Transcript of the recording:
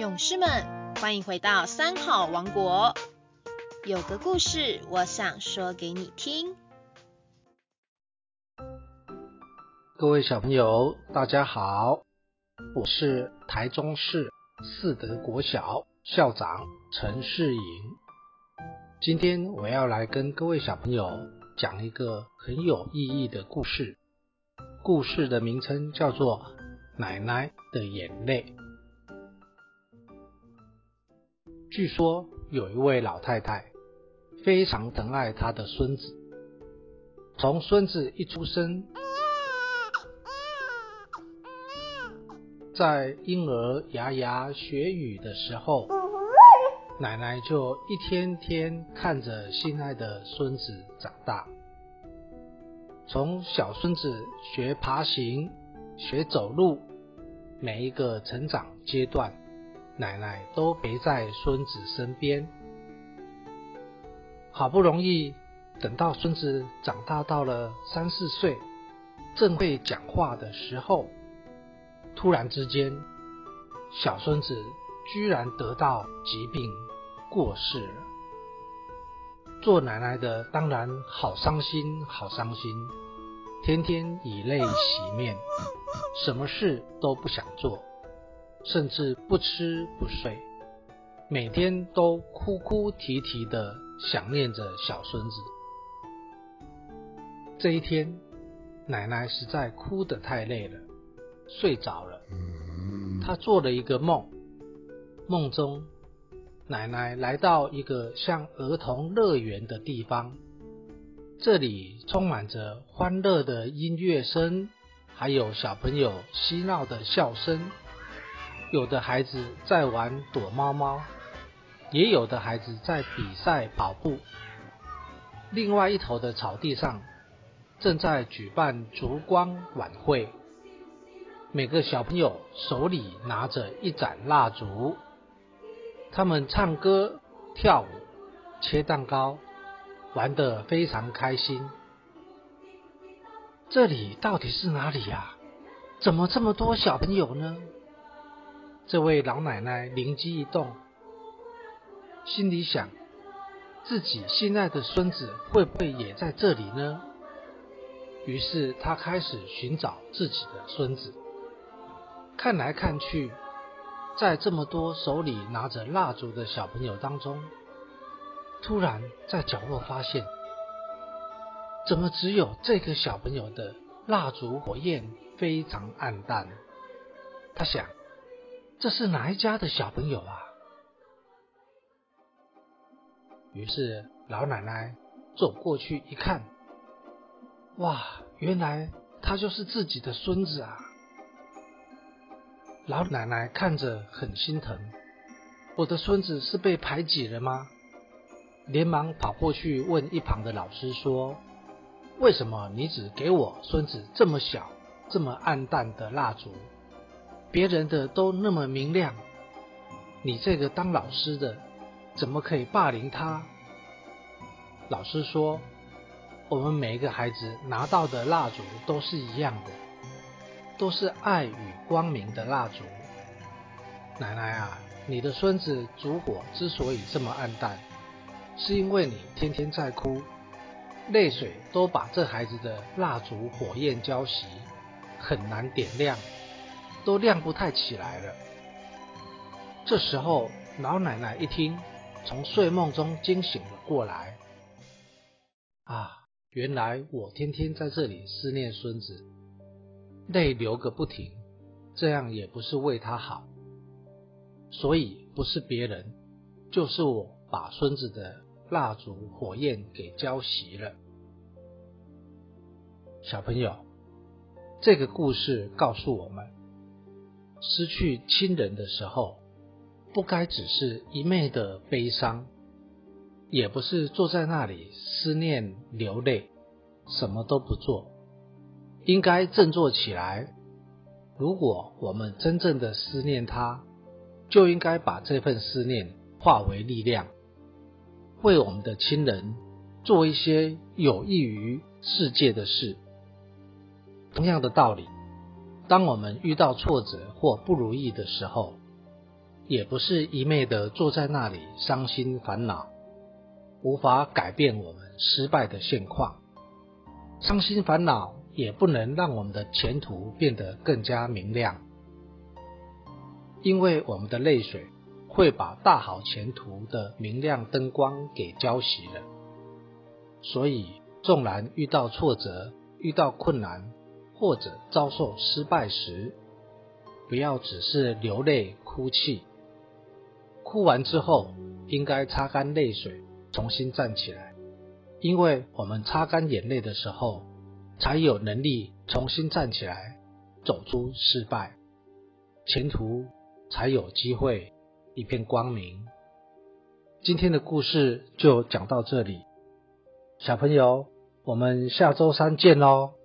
勇士们，欢迎回到三好王国。有个故事，我想说给你听。各位小朋友，大家好，我是台中市四德国小校长陈世颖。今天我要来跟各位小朋友讲一个很有意义的故事。故事的名称叫做《奶奶的眼泪》。据说有一位老太太非常疼爱她的孙子，从孙子一出生，在婴儿牙牙学语的时候，奶奶就一天天看着心爱的孙子长大，从小孙子学爬行、学走路，每一个成长阶段。奶奶都陪在孙子身边，好不容易等到孙子长大到了三四岁，正会讲话的时候，突然之间，小孙子居然得到疾病过世了。做奶奶的当然好伤心，好伤心，天天以泪洗面，什么事都不想做。甚至不吃不睡，每天都哭哭啼啼的想念着小孙子。这一天，奶奶实在哭得太累了，睡着了。她做了一个梦，梦中奶奶来到一个像儿童乐园的地方，这里充满着欢乐的音乐声，还有小朋友嬉闹的笑声。有的孩子在玩躲猫猫，也有的孩子在比赛跑步。另外一头的草地上正在举办烛光晚会，每个小朋友手里拿着一盏蜡烛，他们唱歌、跳舞、切蛋糕，玩得非常开心。这里到底是哪里呀？怎么这么多小朋友呢？这位老奶奶灵机一动，心里想：自己心爱的孙子会不会也在这里呢？于是她开始寻找自己的孙子，看来看去，在这么多手里拿着蜡烛的小朋友当中，突然在角落发现，怎么只有这个小朋友的蜡烛火焰非常暗淡？他想。这是哪一家的小朋友啊？于是老奶奶走过去一看，哇，原来他就是自己的孙子啊！老奶奶看着很心疼，我的孙子是被排挤了吗？连忙跑过去问一旁的老师说：“为什么你只给我孙子这么小、这么暗淡的蜡烛？”别人的都那么明亮，你这个当老师的怎么可以霸凌他？老师说，我们每一个孩子拿到的蜡烛都是一样的，都是爱与光明的蜡烛。奶奶啊，你的孙子烛火之所以这么暗淡，是因为你天天在哭，泪水都把这孩子的蜡烛火焰浇熄，很难点亮。都亮不太起来了。这时候，老奶奶一听，从睡梦中惊醒了过来。啊，原来我天天在这里思念孙子，泪流个不停，这样也不是为他好。所以，不是别人，就是我把孙子的蜡烛火焰给浇熄了。小朋友，这个故事告诉我们。失去亲人的时候，不该只是一昧的悲伤，也不是坐在那里思念流泪，什么都不做，应该振作起来。如果我们真正的思念他，就应该把这份思念化为力量，为我们的亲人做一些有益于世界的事。同样的道理。当我们遇到挫折或不如意的时候，也不是一昧的坐在那里伤心烦恼，无法改变我们失败的现况。伤心烦恼也不能让我们的前途变得更加明亮，因为我们的泪水会把大好前途的明亮灯光给浇熄了。所以，纵然遇到挫折、遇到困难，或者遭受失败时，不要只是流泪哭泣。哭完之后，应该擦干泪水，重新站起来。因为我们擦干眼泪的时候，才有能力重新站起来，走出失败，前途才有机会一片光明。今天的故事就讲到这里，小朋友，我们下周三见喽。